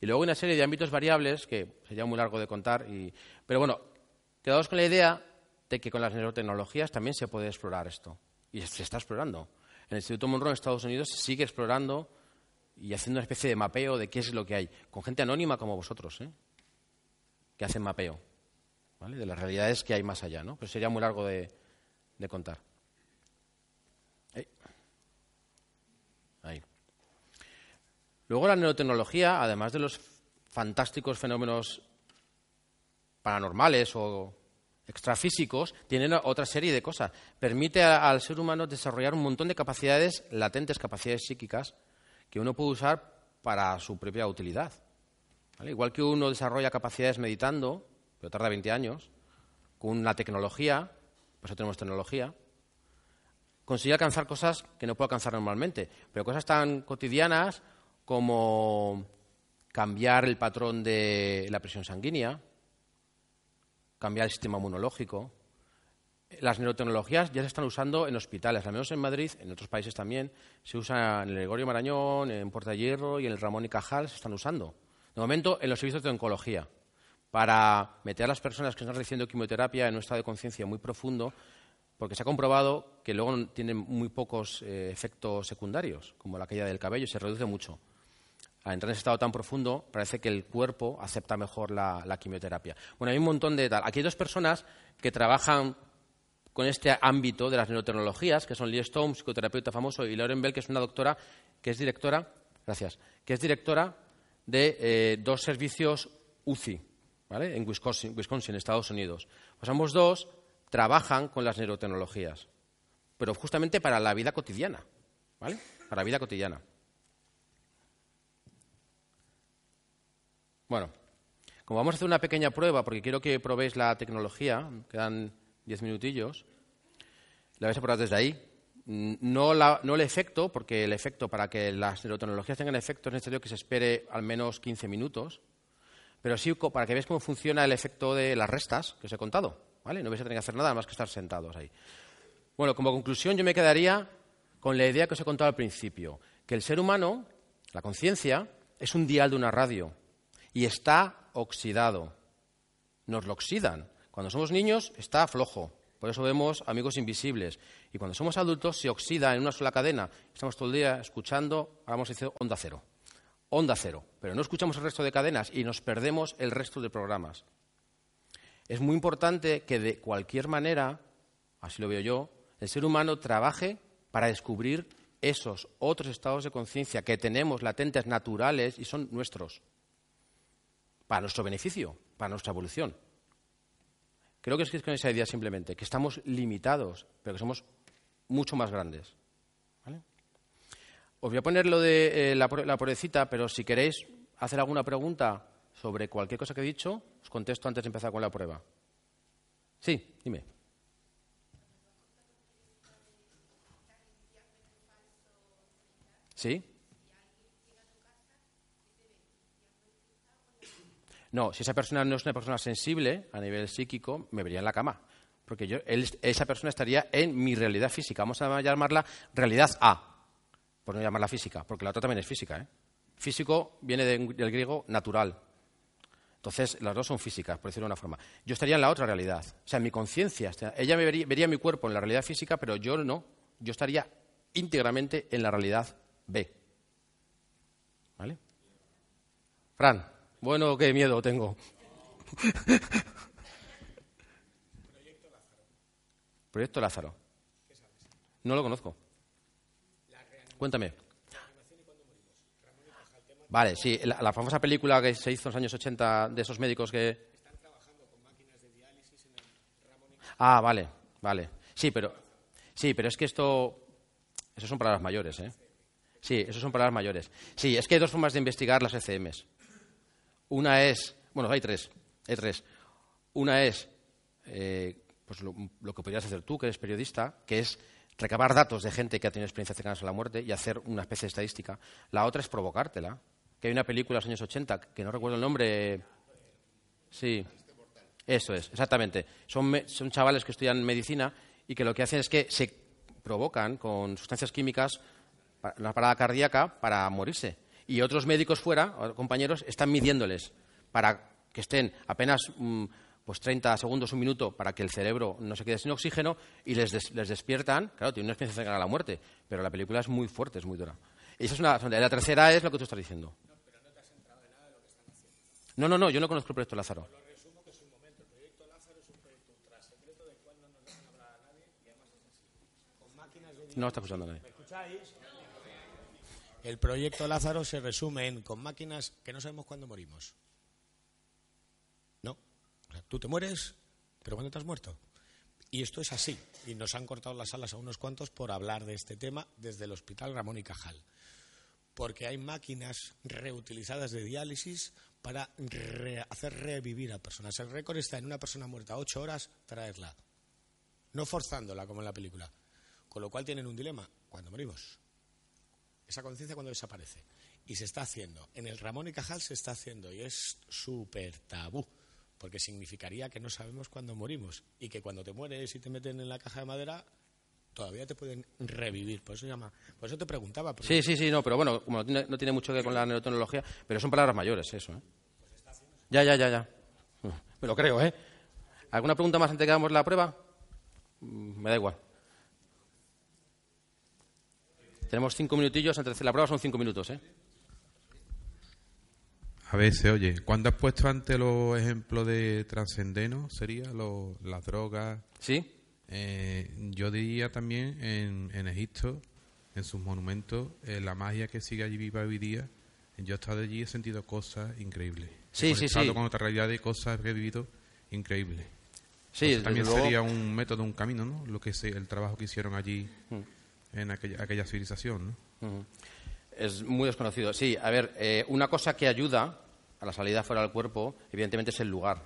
Y luego hay una serie de ámbitos variables que sería muy largo de contar, pero bueno, quedaos con la idea de que con las neurotecnologías también se puede explorar esto. Y se está explorando. En el Instituto Monroe en Estados Unidos se sigue explorando y haciendo una especie de mapeo de qué es lo que hay, con gente anónima como vosotros, ¿eh? que hacen mapeo de las realidades que hay más allá. ¿no? Pero sería muy largo de, contar. Ahí. Luego la neurotecnología, además de los fantásticos fenómenos paranormales o extrafísicos, tiene otra serie de cosas. Permite al ser humano desarrollar un montón de capacidades latentes, capacidades psíquicas, que uno puede usar para su propia utilidad. Igual que uno desarrolla capacidades meditando, pero tarda 20 años, con la tecnología, por eso tenemos tecnología, consigue alcanzar cosas que no puede alcanzar normalmente, pero cosas tan cotidianas como cambiar el patrón de la presión sanguínea, cambiar el sistema inmunológico. Las neurotecnologías ya se están usando en hospitales, al menos en Madrid, en otros países también, se usa en el Gregorio Marañón, en Puerta de Hierro y en el Ramón y Cajal, se están usando. De momento, en los servicios de oncología, para meter a las personas que están recibiendo quimioterapia en un estado de conciencia muy profundo, porque se ha comprobado que luego tienen muy pocos eh, efectos secundarios, como la caída del cabello, se reduce mucho al entrar en ese estado tan profundo, parece que el cuerpo acepta mejor la, quimioterapia. Bueno, hay un montón de tal. Aquí hay dos personas que trabajan con este ámbito de las neurotecnologías, que son Lee Stone, psicoterapeuta famoso, y Lauren Bell, que es una doctora, que es directora, gracias, que es directora de eh, dos servicios UCI, ¿vale? En Wisconsin, Wisconsin, Estados Unidos. Pues ambos dos trabajan con las neurotecnologías, pero justamente para la vida cotidiana, ¿vale? Para la vida cotidiana. Bueno, como vamos a hacer una pequeña prueba, porque quiero que probéis la tecnología, quedan diez minutillos, la vais a probar desde ahí. Mm, no, el efecto, porque el efecto, para que las neurotecnologías tengan efecto, es necesario que se espere al menos 15 minutos, pero sí para que veáis cómo funciona el efecto de las restas que os he contado. ¿vale? No vais a tener que hacer nada más que estar sentados ahí. Bueno, como conclusión yo me quedaría con la idea que os he contado al principio, que el ser humano, la conciencia, es un dial de una radio y está oxidado. Nos lo oxidan. Cuando somos niños está flojo, por eso vemos amigos invisibles. Y cuando somos adultos se oxida en una sola cadena. Estamos todo el día escuchando, a decir, onda cero. Onda cero. Pero no escuchamos el resto de cadenas y nos perdemos el resto de programas. Es muy importante que de cualquier manera, así lo veo yo, el ser humano trabaje para descubrir esos otros estados de conciencia que tenemos latentes naturales y son nuestros para nuestro beneficio, para nuestra evolución. Creo que es con esa idea simplemente, que estamos limitados, pero que somos mucho más grandes. Os voy a poner lo de eh, la, la pruebecita, pero si queréis hacer alguna pregunta sobre cualquier cosa que he dicho, os contesto antes de empezar con la prueba. Sí, dime. ¿Sí? No, si esa persona no es una persona sensible a nivel psíquico, me vería en la cama. Porque yo, esa persona estaría en mi realidad física. Vamos a llamarla realidad A, por no llamarla física, porque la otra también es física. ¿eh? Físico viene del griego natural. Entonces, las dos son físicas, por decirlo de una forma. Yo estaría en la otra realidad. O sea, en mi conciencia. Ella me vería, vería mi cuerpo en la realidad física, pero yo no. Yo estaría íntegramente en la realidad B. ¿Vale? Fran, bueno, qué miedo tengo. Proyecto Lázaro. No lo conozco. Cuéntame. Vale, sí, la, famosa película que se hizo en los años 80 de esos médicos que... Ah, vale, vale. Sí, pero, sí, pero es que esto... Esos son palabras mayores, ¿eh? Sí, esos son palabras mayores. Sí, es que hay dos formas de investigar las ECMs. Una es... Bueno, hay tres. Hay tres. Una es eh, pues lo, que podrías hacer tú, que eres periodista, que es recabar datos de gente que ha tenido experiencias cercanas a la muerte y hacer una especie de estadística. La otra es provocártela. Que hay una película de los años 80, que no recuerdo el nombre. Sí, eso es, exactamente. Son, son chavales que estudian medicina y que lo que hacen es que se provocan con sustancias químicas una parada cardíaca para morirse. Y otros médicos fuera, compañeros, están midiéndoles para que estén apenas mm, pues 30 segundos, un minuto, para que el cerebro no se quede sin oxígeno y les, des, les despiertan. Claro, tiene una experiencia cercana a la muerte, pero la película es muy fuerte, es muy dura. Y esa es una La tercera es lo que tú estás diciendo. No, pero no te has entrado de nada de lo que están haciendo. No, no, no, yo no conozco el proyecto Lázaro. Lo resumo que es un momento. El proyecto Lázaro es un proyecto ultra secreto del cual no nos dejan hablar a nadie y además es así. Con máquinas de No está escuchando a nadie. ¿Me escucháis? El proyecto Lázaro se resume en con máquinas que no sabemos cuándo morimos. No. O sea, tú te mueres, pero ¿cuándo te has muerto? Y esto es así. Y nos han cortado las alas a unos cuantos por hablar de este tema desde el Hospital Ramón y Cajal. Porque hay máquinas reutilizadas de diálisis para re hacer revivir a personas. El récord está en una persona muerta ocho horas, traerla. No forzándola como en la película. Con lo cual tienen un dilema. cuando morimos? Esa conciencia cuando desaparece. Y se está haciendo. En el Ramón y Cajal se está haciendo. Y es súper tabú porque significaría que no sabemos cuándo morimos y que cuando te mueres y te meten en la caja de madera todavía te pueden revivir. Por eso llama, por eso te preguntaba. Sí, sí, sí, no, pero bueno, como no tiene, mucho que ver con la neurotecnología, pero son palabras mayores eso, ¿eh? Ya, ya, ya, ya. Me lo creo, ¿eh? ¿Alguna pregunta más antes de que hagamos la prueba? Me da igual. Tenemos cinco minutillos, antes de hacer la prueba son cinco minutos, ¿eh? A veces, oye, cuando has puesto ante los ejemplos de trascendeno, sería lo, las drogas. Sí. Eh, yo diría también en, en, Egipto, en sus monumentos, eh, la magia que sigue allí viva hoy día. Yo he estado allí y he sentido cosas increíbles. Sí, he sí, sí. con otra realidad de cosas que he vivido increíbles. Sí, Entonces, también luego... sería un método, un camino, ¿no? Lo que se, el trabajo que hicieron allí mm. En aquella, civilización, ¿no? Es muy desconocido. Sí, a ver, eh, una cosa que ayuda a la salida fuera del cuerpo, evidentemente, es el lugar.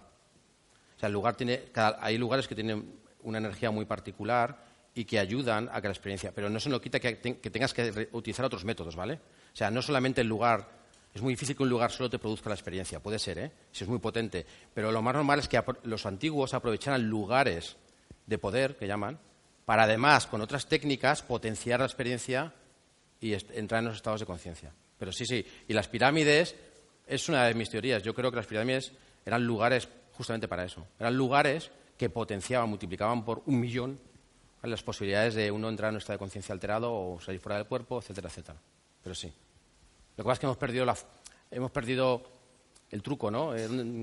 O sea, el lugar tiene, hay lugares que tienen una energía muy particular y que ayudan a que la experiencia. Pero no se nos quita que, que tengas que utilizar otros métodos, ¿vale? O sea, no solamente el lugar. Es muy difícil que un lugar solo te produzca la experiencia. Puede ser, ¿eh? Si es muy potente. Pero lo más normal es que los antiguos aprovecharan lugares de poder, que llaman, para además, con otras técnicas, potenciar la experiencia y entrar en los estados de conciencia. Pero sí, sí. Y las pirámides es una de mis teorías. Yo creo que las pirámides eran lugares justamente para eso. Eran lugares que potenciaban, multiplicaban por un millón las posibilidades de uno entrar en un estado de conciencia alterado o salir fuera del cuerpo, etcétera, etcétera. Pero sí. Lo que pasa es que hemos perdido, la, hemos perdido el truco, ¿no?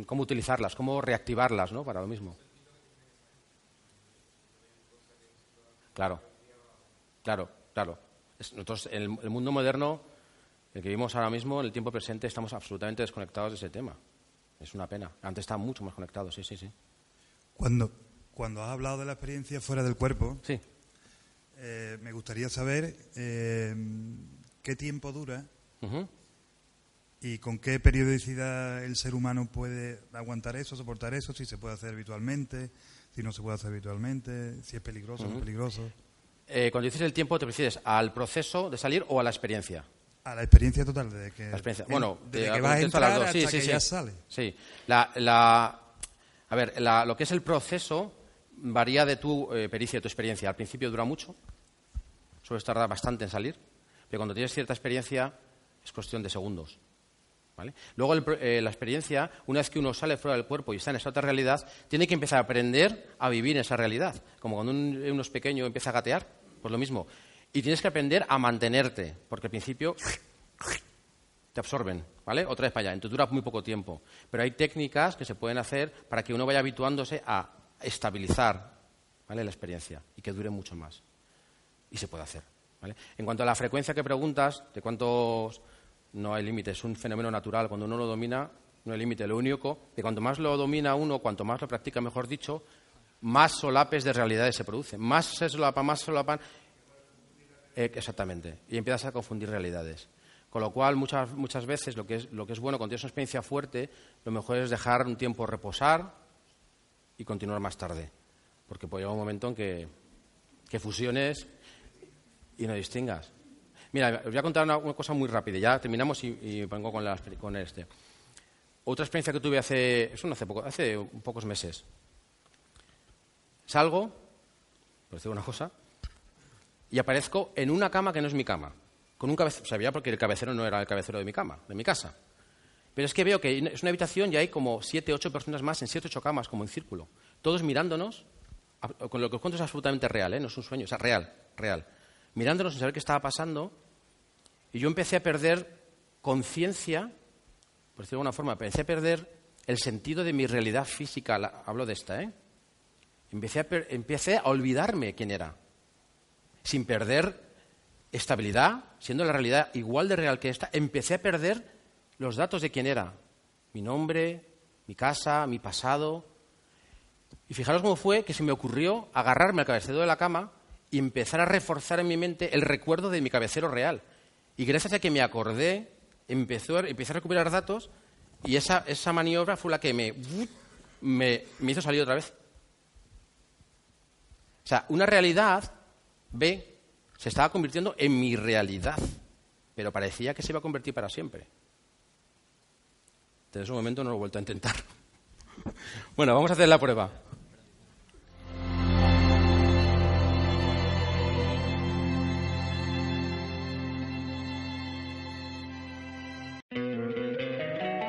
Cómo utilizarlas, cómo reactivarlas, ¿no? Para lo mismo. Claro, claro, claro. Nosotros, en el, mundo moderno, el que vivimos ahora mismo, en el tiempo presente, estamos absolutamente desconectados de ese tema. Es una pena. Antes estaban mucho más conectados, sí, sí, sí. Cuando, cuando has hablado de la experiencia fuera del cuerpo, sí. eh, me gustaría saber eh, qué tiempo dura uh -huh. y con qué periodicidad el ser humano puede aguantar eso, soportar eso, si se puede hacer habitualmente, si no se puede hacer habitualmente, si es peligroso o uh -huh. no es peligroso. Eh, cuando dices el tiempo, ¿te refieres al proceso de salir o a la experiencia? A la experiencia total de que, la experiencia. Bueno, de, que vas a entrar hasta sí, sí, que sí. ya sale. Sí. La, la, a ver, la, lo que es el proceso varía de tu eh, pericia, de tu experiencia. Al principio dura mucho, suele tardar bastante en salir, pero cuando tienes cierta experiencia es cuestión de segundos. Luego el, eh, la experiencia, una vez que uno sale fuera del cuerpo y está en esa otra realidad, tiene que empezar a aprender a vivir en esa realidad. Como cuando un, uno es pequeño y empieza a gatear, pues lo mismo. Y tienes que aprender a mantenerte, porque al principio te absorben. ¿vale? Otra vez para allá. Entonces dura muy poco tiempo. Pero hay técnicas que se pueden hacer para que uno vaya habituándose a estabilizar ¿vale? la experiencia y que dure mucho más. Y se puede hacer. En cuanto a la frecuencia que preguntas, de cuántos no hay límite, es un fenómeno natural. Cuando uno lo domina, no hay límite. Lo único que cuanto más lo domina uno, cuanto más lo practica, mejor dicho, más solapes de realidades se producen. Más se solapan, más solapan. Eh, exactamente. Y empiezas a confundir realidades. Con lo cual, muchas, muchas veces lo que, es, lo que es bueno cuando tienes una experiencia fuerte, lo mejor es dejar un tiempo reposar y continuar más tarde. Porque puede llegar un momento en que, que fusiones y no distingas. Mira, os voy a contar una, cosa muy rápida. Ya terminamos y, vengo con, la, con este. Otra experiencia que tuve hace, eso no hace, poco, hace pocos meses. Salgo, por decir una cosa, y aparezco en una cama que no es mi cama. Con un cabecero, sabía porque el cabecero no era el cabecero de mi cama, de mi casa. Pero es que veo que es una habitación y hay como siete, ocho personas más en siete, ocho camas, como en círculo. Todos mirándonos, con lo que os cuento es absolutamente real, ¿eh? no es un sueño, es real, real. Mirándonos sin saber qué estaba pasando, y yo empecé a perder conciencia, por decirlo de alguna forma, empecé a perder el sentido de mi realidad física, hablo de esta, ¿eh? Empecé a, olvidarme quién era, sin perder estabilidad, siendo la realidad igual de real que esta, empecé a perder los datos de quién era, mi nombre, mi casa, mi pasado. Y fijaros cómo fue que se me ocurrió agarrarme al cabecero de la cama y empezar a reforzar en mi mente el recuerdo de mi cabecero real. Y gracias a que me acordé, empezó, empecé a recuperar datos y esa, esa maniobra fue la que me, me, me hizo salir otra vez. O sea, una realidad ve se estaba convirtiendo en mi realidad, pero parecía que se iba a convertir para siempre. Desde ese momento no lo he vuelto a intentar. (laughs) bueno, vamos a hacer la prueba.